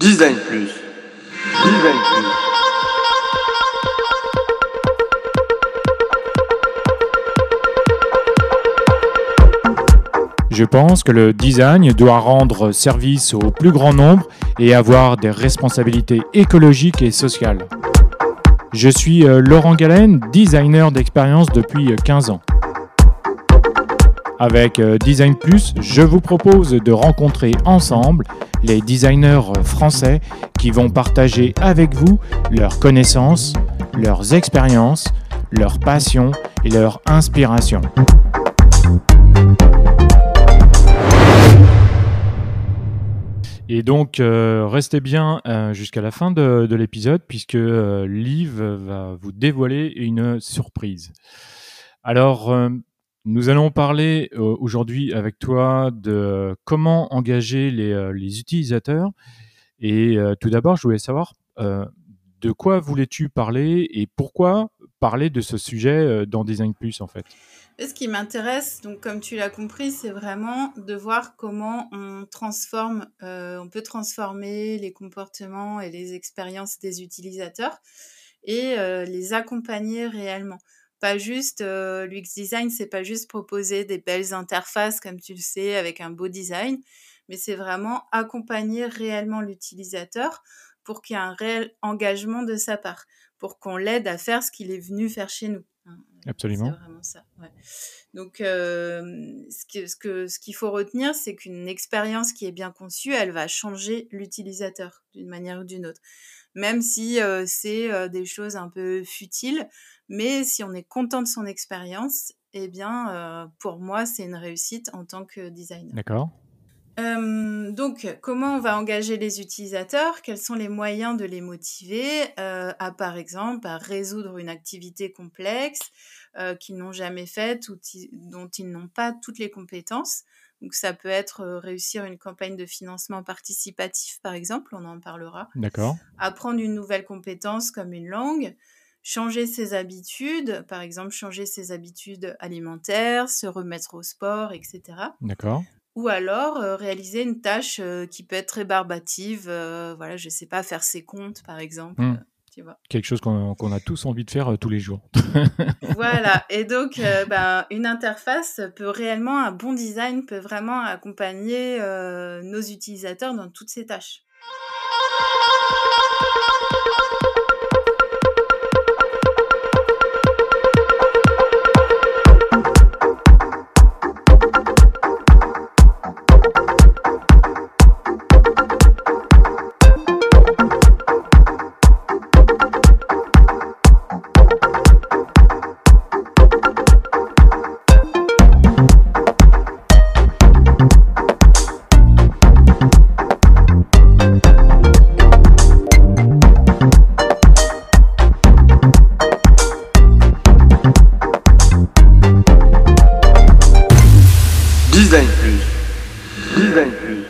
Design Plus. Design Plus. Je pense que le design doit rendre service au plus grand nombre et avoir des responsabilités écologiques et sociales. Je suis euh, Laurent Galen, designer d'expérience depuis 15 ans. Avec euh, Design Plus, je vous propose de rencontrer ensemble les designers français qui vont partager avec vous leurs connaissances, leurs expériences, leurs passions et leurs inspirations. Et donc, euh, restez bien euh, jusqu'à la fin de, de l'épisode, puisque euh, Liv va vous dévoiler une surprise. Alors, euh, nous allons parler euh, aujourd'hui avec toi de comment engager les, euh, utilisateurs. Et euh, tout d'abord, je voulais savoir de quoi voulais-tu parler et pourquoi parler de ce sujet dans Design Plus, en fait? Ce qui m'intéresse, donc comme tu l'as compris, c'est vraiment de voir comment on transforme, on peut transformer les comportements et les expériences des utilisateurs et les accompagner réellement. Pas juste euh, l'UX design, c'est pas juste proposer des belles interfaces comme tu le sais avec un beau design, mais c'est vraiment accompagner réellement l'utilisateur pour qu'il y ait un réel engagement de sa part, pour qu'on l'aide à faire ce qu'il est venu faire chez nous. Hein. Absolument. C'est vraiment ça. Ouais. Donc, euh, ce que- ce que- ce qu'il faut retenir, c'est qu'une expérience qui est bien conçue, elle va changer l'utilisateur d'une manière ou d'une autre. Même si euh, c'est euh, des choses un peu futiles, mais si on est content de son expérience, eh bien, euh, pour moi, c'est une réussite en tant que designer. D'accord Euh, donc, comment on va engager les utilisateurs? Quels sont les moyens de les motiver? Euh, à, par exemple, à résoudre une activité complexe euh, qu'ils n'ont jamais faite ou dont ils n'ont pas toutes les compétences. Donc, ça peut être réussir une campagne de financement participatif, par exemple, on en parlera. D'accord. Apprendre une nouvelle compétence comme une langue, changer ses habitudes, par exemple, changer ses habitudes alimentaires, se remettre au sport, etc D'accord ou alors euh, réaliser une tâche euh, qui peut être très barbative, euh, voilà, je sais pas, faire ses comptes par exemple, Hmm. euh, tu vois. Quelque chose qu'on a tous envie de faire tous les jours. Voilà, et donc ben, une interface peut réellement, un bon design peut vraiment accompagner nos utilisateurs dans toutes ces tâches. Design Plus. Design Plus.